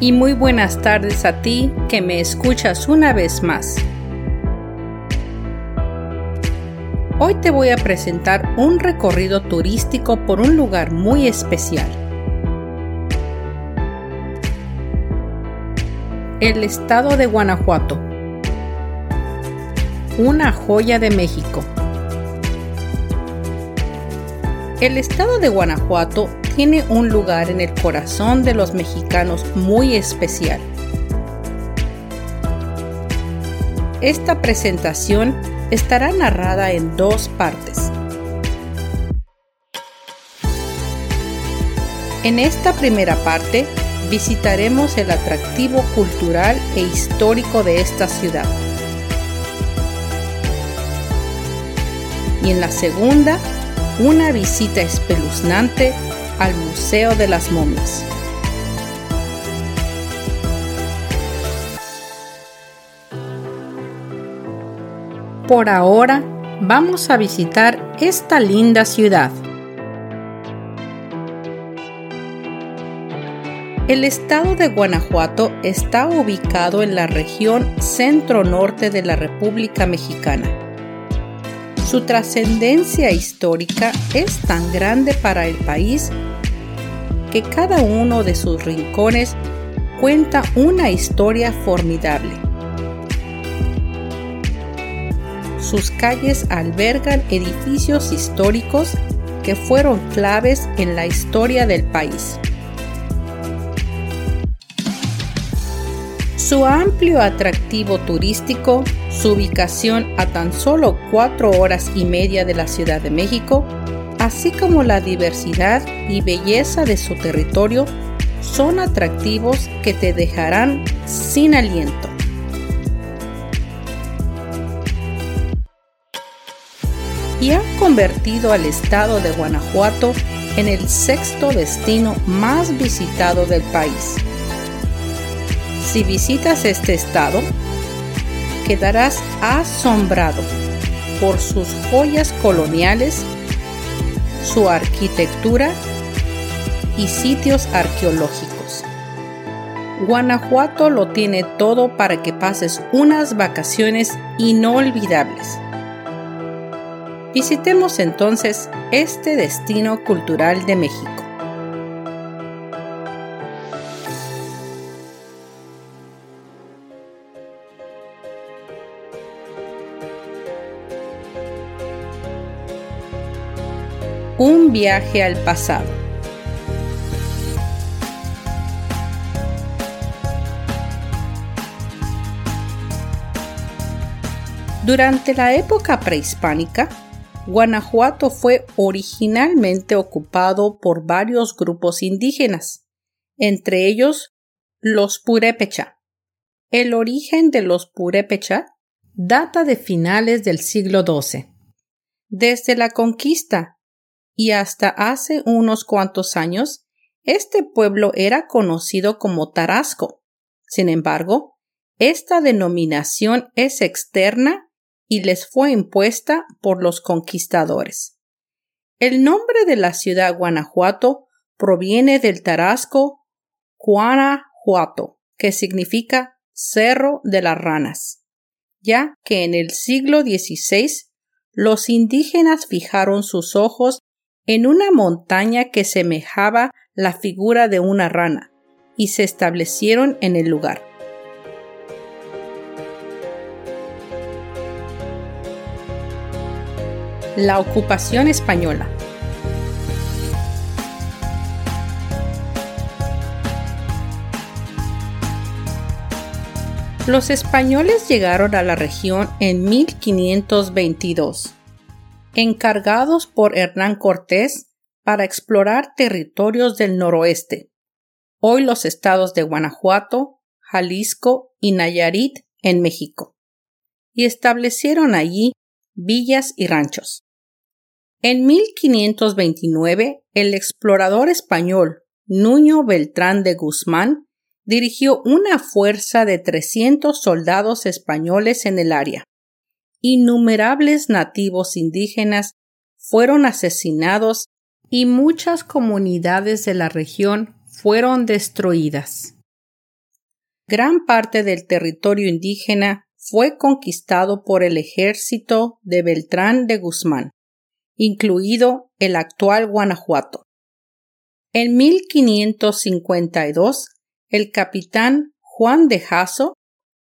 Y muy buenas tardes a ti que me escuchas una vez más. Hoy te voy a presentar un recorrido turístico por un lugar muy especial. El estado de Guanajuato. Una joya de México. El estado de Guanajuato tiene un lugar en el corazón de los mexicanos muy especial. Esta presentación estará narrada en dos partes. En esta primera parte visitaremos el atractivo cultural e histórico de esta ciudad. Y en la segunda, una visita espeluznante al Museo de las Momias. Por ahora, vamos a visitar esta linda ciudad. El estado de Guanajuato está ubicado en la región centro-norte de la República Mexicana. Su trascendencia histórica es tan grande para el país que cada uno de sus rincones cuenta una historia formidable. Sus calles albergan edificios históricos que fueron claves en la historia del país. Su amplio atractivo turístico, su ubicación a tan solo cuatro horas y media de la Ciudad de México, así como la diversidad y belleza de su territorio son atractivos que te dejarán sin aliento. Y han convertido al estado de Guanajuato en el sexto destino más visitado del país. Si visitas este estado, quedarás asombrado por sus joyas coloniales su arquitectura y sitios arqueológicos. Guanajuato lo tiene todo para que pases unas vacaciones inolvidables. Visitemos entonces este destino cultural de México. Viaje al pasado. Durante la época prehispánica, Guanajuato fue originalmente ocupado por varios grupos indígenas, entre ellos los purépecha. El origen de los purépecha data de finales del siglo XII. Desde la conquista y hasta hace unos cuantos años este pueblo era conocido como Tarasco. Sin embargo, esta denominación es externa y les fue impuesta por los conquistadores. El nombre de la ciudad Guanajuato proviene del Tarasco Guanajuato, que significa Cerro de las Ranas. ya que en el siglo XVI los indígenas fijaron sus ojos en una montaña que semejaba la figura de una rana y se establecieron en el lugar. La ocupación española. Los españoles llegaron a la región en 1522, encargados por Hernán Cortés para explorar territorios del noroeste, hoy los estados de Guanajuato, Jalisco y Nayarit en México, y establecieron allí villas y ranchos. En 1529, el explorador español Nuño Beltrán de Guzmán dirigió una fuerza de 300 soldados españoles en el área. Innumerables nativos indígenas fueron asesinados y muchas comunidades de la región fueron destruidas. Gran parte del territorio indígena fue conquistado por el ejército de Beltrán de Guzmán, incluido el actual Guanajuato. En 1552 el capitán Juan de Jasso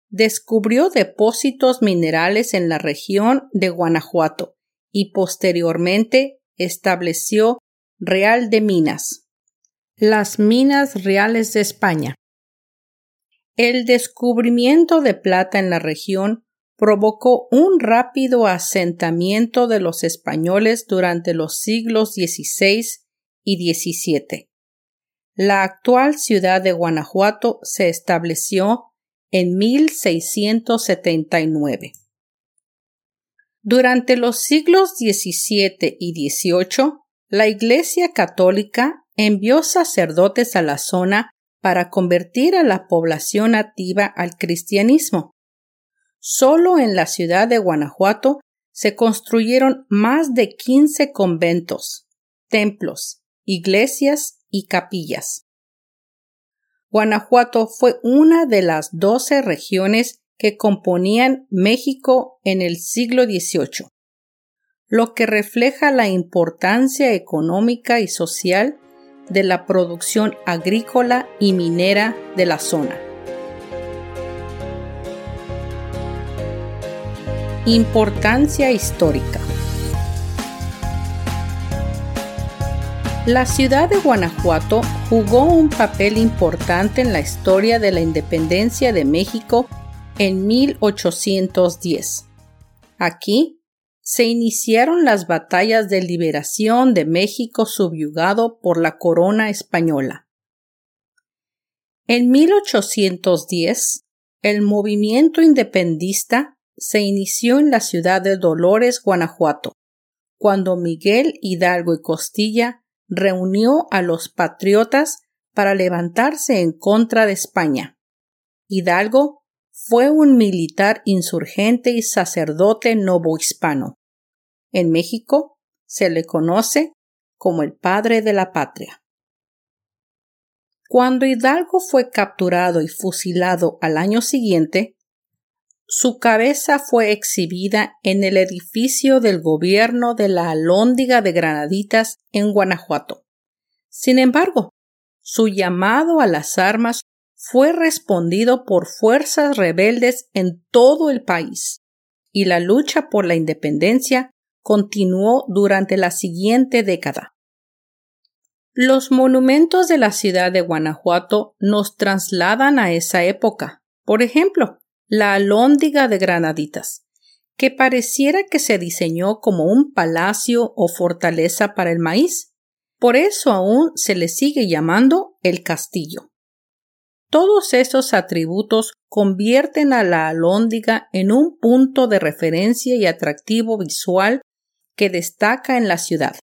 descubrió depósitos minerales en la región de Guanajuato y posteriormente estableció Real de Minas, las Minas Reales de España. El descubrimiento de plata en la región provocó un rápido asentamiento de los españoles durante los siglos XVI y XVII. La actual ciudad de Guanajuato se estableció en 1679. Durante los siglos XVII y XVIII, la Iglesia Católica envió sacerdotes a la zona para convertir a la población nativa al cristianismo. Solo en la ciudad de Guanajuato se construyeron más de 15 conventos, templos, iglesias y capillas. Guanajuato fue una de las doce regiones que componían México en el siglo XVIII, lo que refleja la importancia económica y social de la producción agrícola y minera de la zona. Importancia histórica. La ciudad de Guanajuato jugó un papel importante en la historia de la independencia de México en 1810. Aquí se iniciaron las batallas de liberación de México subyugado por la corona española. En 1810, el movimiento independista se inició en la ciudad de Dolores, Guanajuato, cuando Miguel Hidalgo y Costilla reunió a los patriotas para levantarse en contra de España. Hidalgo fue un militar insurgente y sacerdote novohispano. En México se le conoce como el padre de la patria. Cuando Hidalgo fue capturado y fusilado al año siguiente, su cabeza fue exhibida en el edificio del gobierno de la Alhóndiga de Granaditas en Guanajuato. Sin embargo, su llamado a las armas fue respondido por fuerzas rebeldes en todo el país, y la lucha por la independencia continuó durante la siguiente década. Los monumentos de la ciudad de Guanajuato nos trasladan a esa época. Por ejemplo, la alhóndiga de Granaditas, que pareciera que se diseñó como un palacio o fortaleza para el maíz. Por eso aún se le sigue llamando el castillo. Todos esos atributos convierten a la alhóndiga en un punto de referencia y atractivo visual que destaca en la ciudad.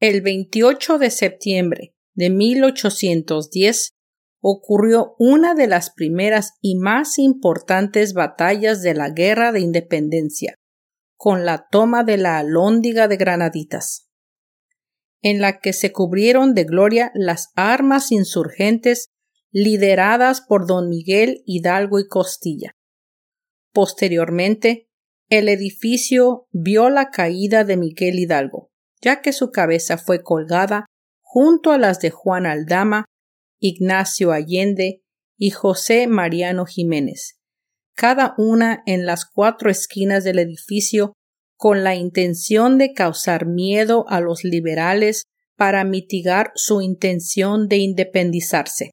El 28 de septiembre de 1810 ocurrió una de las primeras y más importantes batallas de la Guerra de Independencia, con la toma de la Alhóndiga de Granaditas, en la que se cubrieron de gloria las armas insurgentes lideradas por don Miguel Hidalgo y Costilla. Posteriormente, el edificio vio la caída de Miguel Hidalgo, ya que su cabeza fue colgada junto a las de Juan Aldama, Ignacio Allende y José Mariano Jiménez, cada una en las cuatro esquinas del edificio con la intención de causar miedo a los liberales para mitigar su intención de independizarse.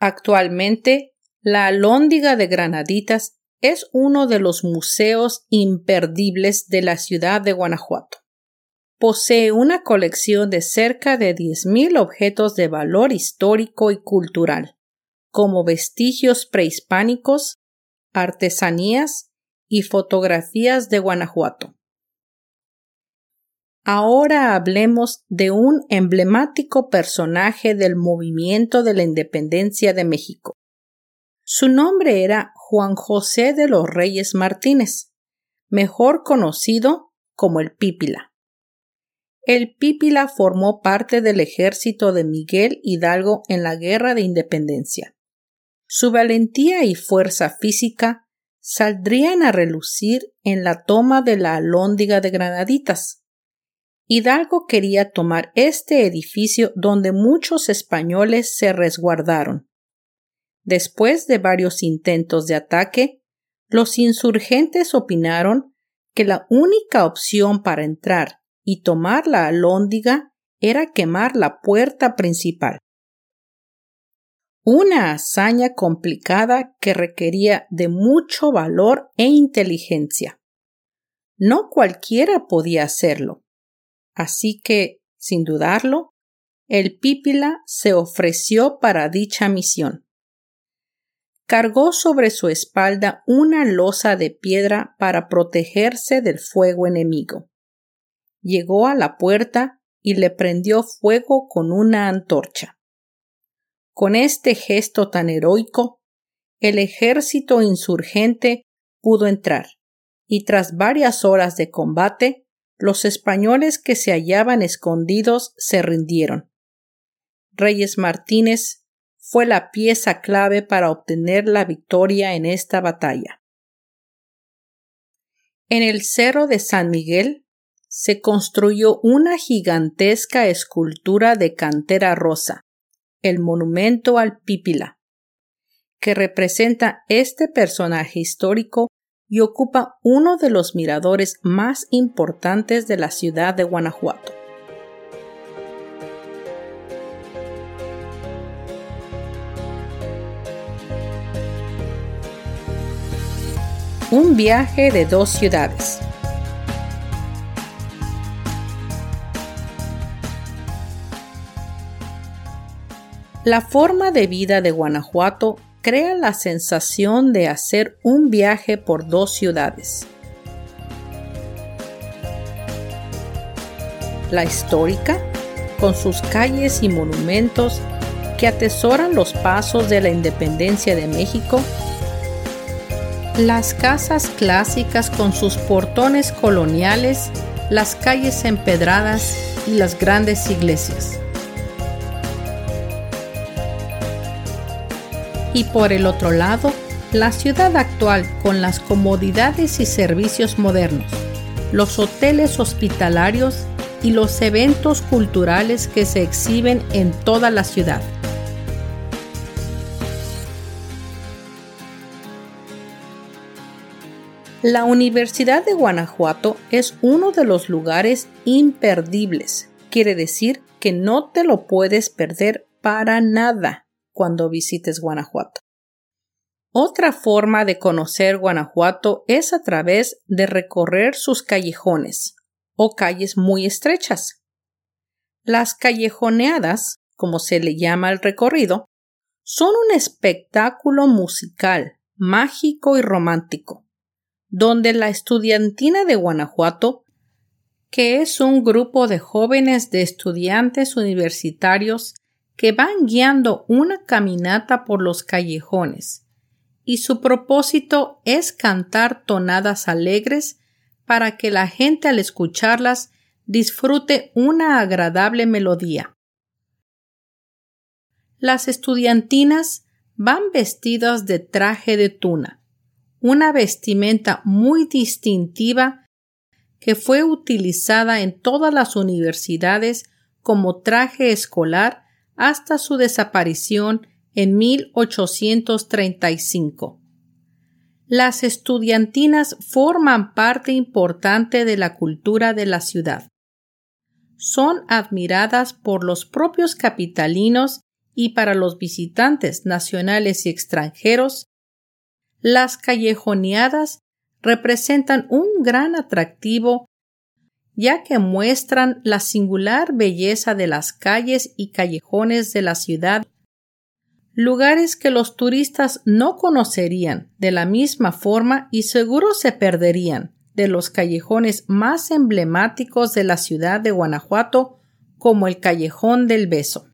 Actualmente, la Alhóndiga de Granaditas es uno de los museos imperdibles de la ciudad de Guanajuato. Posee una colección de cerca de 10.000 objetos de valor histórico y cultural, como vestigios prehispánicos, artesanías y fotografías de Guanajuato. Ahora hablemos de un emblemático personaje del movimiento de la independencia de México. Su nombre era Juan José de los Reyes Martínez, mejor conocido como el Pípila. El Pípila formó parte del ejército de Miguel Hidalgo en la Guerra de Independencia. Su valentía y fuerza física saldrían a relucir en la toma de la Alhóndiga de Granaditas. Hidalgo quería tomar este edificio donde muchos españoles se resguardaron. Después de varios intentos de ataque, los insurgentes opinaron que la única opción para entrar y tomar la alhóndiga era quemar la puerta principal. Una hazaña complicada que requería de mucho valor e inteligencia. No cualquiera podía hacerlo. Así que, sin dudarlo, el Pípila se ofreció para dicha misión cargó sobre su espalda una losa de piedra para protegerse del fuego enemigo. Llegó a la puerta y le prendió fuego con una antorcha. Con este gesto tan heroico, el ejército insurgente pudo entrar, y tras varias horas de combate, los españoles que se hallaban escondidos se rindieron. Reyes Martínez fue la pieza clave para obtener la victoria en esta batalla. En el Cerro de San Miguel se construyó una gigantesca escultura de cantera rosa, el monumento al Pípila, que representa este personaje histórico y ocupa uno de los miradores más importantes de la ciudad de Guanajuato. Un viaje de dos ciudades. La forma de vida de Guanajuato crea la sensación de hacer un viaje por dos ciudades. La histórica, con sus calles y monumentos que atesoran los pasos de la independencia de México las casas clásicas con sus portones coloniales, las calles empedradas y las grandes iglesias. Y por el otro lado, la ciudad actual con las comodidades y servicios modernos, los hoteles hospitalarios y los eventos culturales que se exhiben en toda la ciudad. La Universidad de Guanajuato es uno de los lugares imperdibles. Quiere decir que no te lo puedes perder para nada cuando visites Guanajuato. Otra forma de conocer Guanajuato es a través de recorrer sus callejones o calles muy estrechas. Las callejoneadas, como se le llama al recorrido, son un espectáculo musical, mágico y romántico donde la estudiantina de Guanajuato, que es un grupo de jóvenes de estudiantes universitarios que van guiando una caminata por los callejones, y su propósito es cantar tonadas alegres para que la gente al escucharlas disfrute una agradable melodía. Las estudiantinas van vestidas de traje de tuna, una vestimenta muy distintiva que fue utilizada en todas las universidades como traje escolar hasta su desaparición en 1835. Las estudiantinas forman parte importante de la cultura de la ciudad. Son admiradas por los propios capitalinos y para los visitantes nacionales y extranjeros las callejoneadas representan un gran atractivo ya que muestran la singular belleza de las calles y callejones de la ciudad, lugares que los turistas no conocerían de la misma forma y seguro se perderían de los callejones más emblemáticos de la ciudad de Guanajuato, como el Callejón del Beso.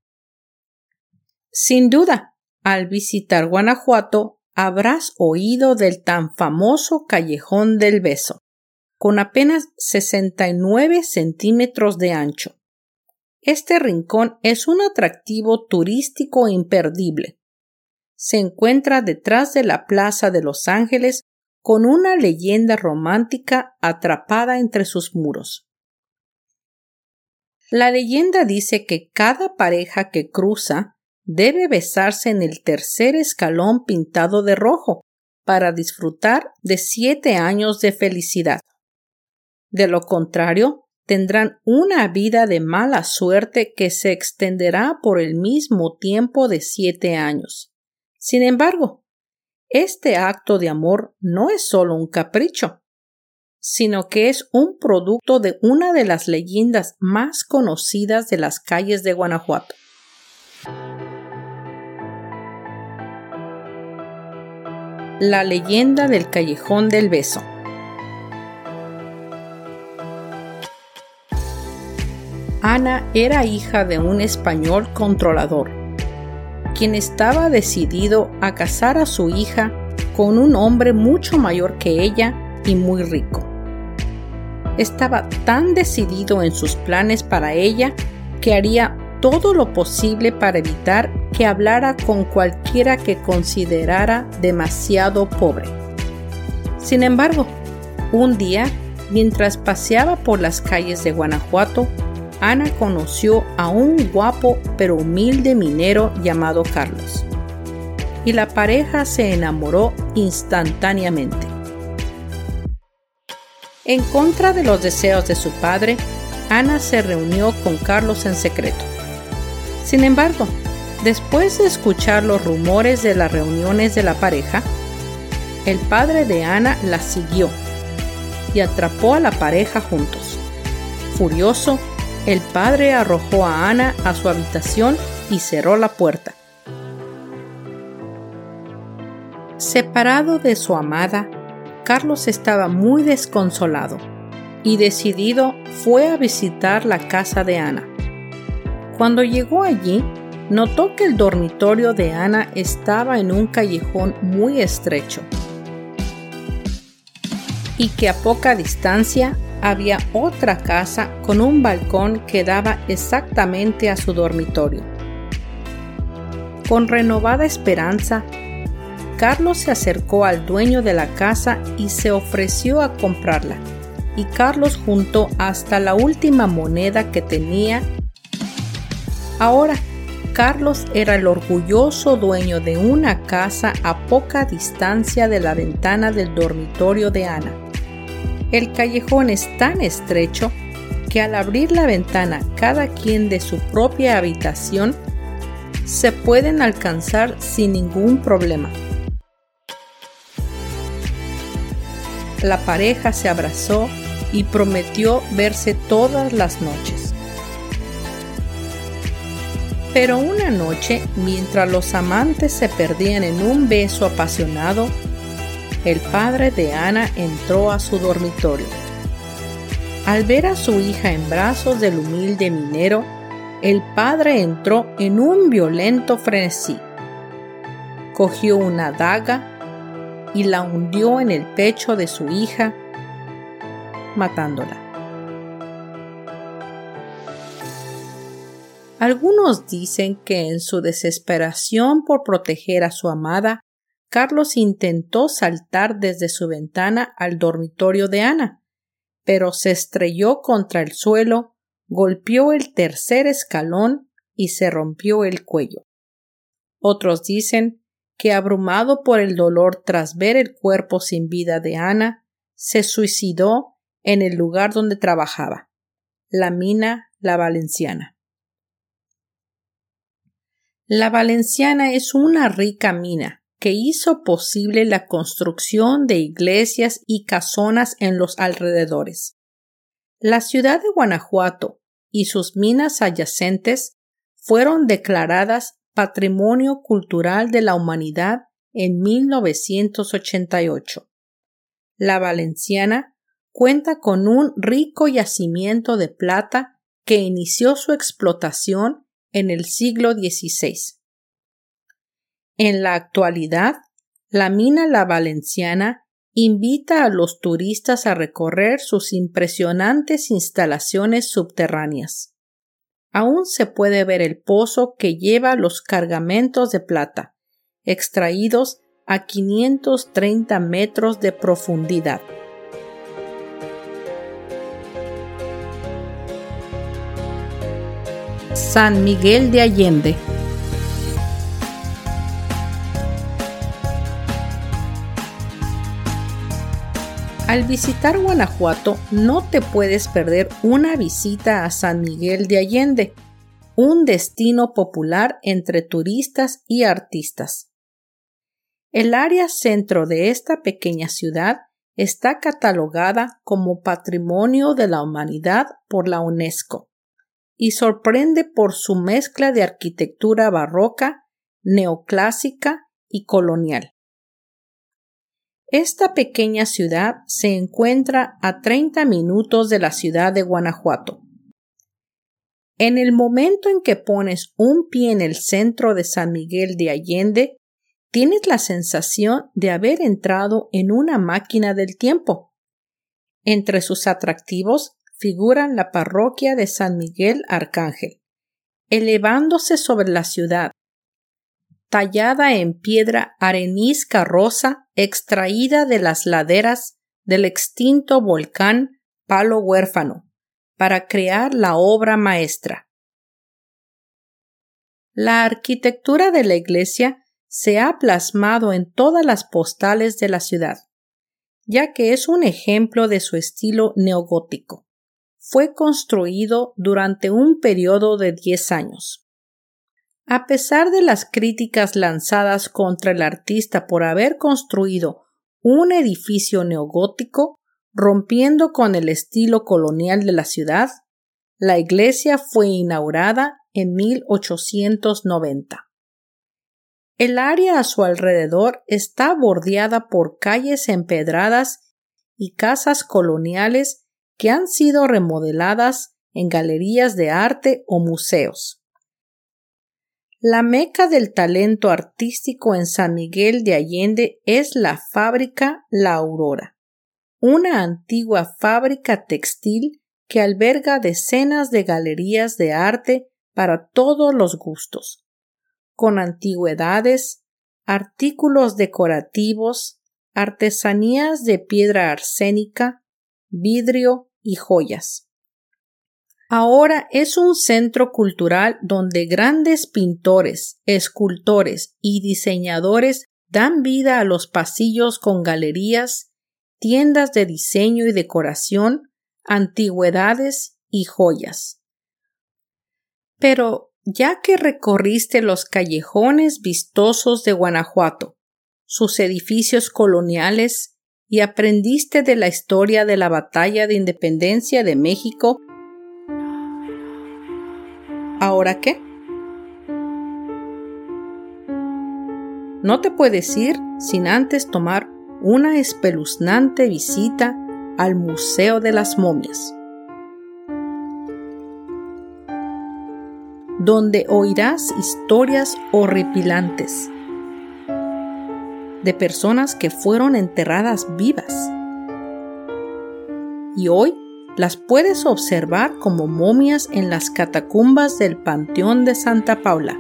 Sin duda, al visitar Guanajuato habrás oído del tan famoso Callejón del Beso, con apenas 69 centímetros de ancho. Este rincón es un atractivo turístico imperdible. Se encuentra detrás de la Plaza de Los Ángeles con una leyenda romántica atrapada entre sus muros. La leyenda dice que cada pareja que cruza debe besarse en el tercer escalón pintado de rojo para disfrutar de siete años de felicidad. De lo contrario, tendrán una vida de mala suerte que se extenderá por el mismo tiempo de siete años. Sin embargo, este acto de amor no es solo un capricho, sino que es un producto de una de las leyendas más conocidas de las calles de Guanajuato. La leyenda del callejón del beso. Ana era hija de un español controlador, quien estaba decidido a casar a su hija con un hombre mucho mayor que ella y muy rico. Estaba tan decidido en sus planes para ella que haría todo lo posible para evitar que hablara con cualquiera que considerara demasiado pobre. Sin embargo, un día, mientras paseaba por las calles de Guanajuato, Ana conoció a un guapo pero humilde minero llamado Carlos. Y la pareja se enamoró instantáneamente. En contra de los deseos de su padre, Ana se reunió con Carlos en secreto. Sin embargo, después de escuchar los rumores de las reuniones de la pareja, el padre de Ana la siguió y atrapó a la pareja juntos. Furioso, el padre arrojó a Ana a su habitación y cerró la puerta. Separado de su amada, Carlos estaba muy desconsolado y decidido fue a visitar la casa de Ana. Cuando llegó allí, notó que el dormitorio de Ana estaba en un callejón muy estrecho y que a poca distancia había otra casa con un balcón que daba exactamente a su dormitorio. Con renovada esperanza, Carlos se acercó al dueño de la casa y se ofreció a comprarla, y Carlos juntó hasta la última moneda que tenía Ahora, Carlos era el orgulloso dueño de una casa a poca distancia de la ventana del dormitorio de Ana. El callejón es tan estrecho que al abrir la ventana cada quien de su propia habitación, se pueden alcanzar sin ningún problema. La pareja se abrazó y prometió verse todas las noches. Pero una noche, mientras los amantes se perdían en un beso apasionado, el padre de Ana entró a su dormitorio. Al ver a su hija en brazos del humilde minero, el padre entró en un violento frenesí. Cogió una daga y la hundió en el pecho de su hija, matándola. Algunos dicen que en su desesperación por proteger a su amada, Carlos intentó saltar desde su ventana al dormitorio de Ana, pero se estrelló contra el suelo, golpeó el tercer escalón y se rompió el cuello. Otros dicen que abrumado por el dolor tras ver el cuerpo sin vida de Ana, se suicidó en el lugar donde trabajaba, la mina La Valenciana. La Valenciana es una rica mina que hizo posible la construcción de iglesias y casonas en los alrededores. La ciudad de Guanajuato y sus minas adyacentes fueron declaradas Patrimonio Cultural de la Humanidad en 1988. La Valenciana cuenta con un rico yacimiento de plata que inició su explotación en el siglo XVI. En la actualidad, la mina La Valenciana invita a los turistas a recorrer sus impresionantes instalaciones subterráneas. Aún se puede ver el pozo que lleva los cargamentos de plata, extraídos a 530 metros de profundidad. San Miguel de Allende Al visitar Guanajuato no te puedes perder una visita a San Miguel de Allende, un destino popular entre turistas y artistas. El área centro de esta pequeña ciudad está catalogada como Patrimonio de la Humanidad por la UNESCO y sorprende por su mezcla de arquitectura barroca, neoclásica y colonial. Esta pequeña ciudad se encuentra a 30 minutos de la ciudad de Guanajuato. En el momento en que pones un pie en el centro de San Miguel de Allende, tienes la sensación de haber entrado en una máquina del tiempo. Entre sus atractivos figuran la parroquia de San Miguel Arcángel, elevándose sobre la ciudad, tallada en piedra arenisca rosa extraída de las laderas del extinto volcán Palo Huérfano para crear la obra maestra. La arquitectura de la iglesia se ha plasmado en todas las postales de la ciudad, ya que es un ejemplo de su estilo neogótico. Fue construido durante un periodo de diez años. A pesar de las críticas lanzadas contra el artista por haber construido un edificio neogótico, rompiendo con el estilo colonial de la ciudad, la iglesia fue inaugurada en 1890. El área a su alrededor está bordeada por calles empedradas y casas coloniales que han sido remodeladas en galerías de arte o museos. La meca del talento artístico en San Miguel de Allende es la fábrica La Aurora, una antigua fábrica textil que alberga decenas de galerías de arte para todos los gustos, con antigüedades, artículos decorativos, artesanías de piedra arsénica, vidrio y joyas. Ahora es un centro cultural donde grandes pintores, escultores y diseñadores dan vida a los pasillos con galerías, tiendas de diseño y decoración, antigüedades y joyas. Pero ya que recorriste los callejones vistosos de Guanajuato, sus edificios coloniales y aprendiste de la historia de la batalla de independencia de México ¿Ahora qué? No te puedes ir sin antes tomar una espeluznante visita al Museo de las Momias, donde oirás historias horripilantes de personas que fueron enterradas vivas. Y hoy las puedes observar como momias en las catacumbas del Panteón de Santa Paula.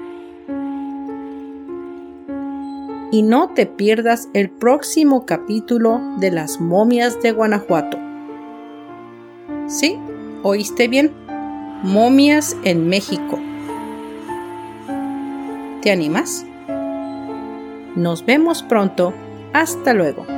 y no te pierdas el próximo capítulo de las momias de Guanajuato. Sí, oíste bien, momias en México. ¿Te animas? Nos vemos pronto. Hasta luego.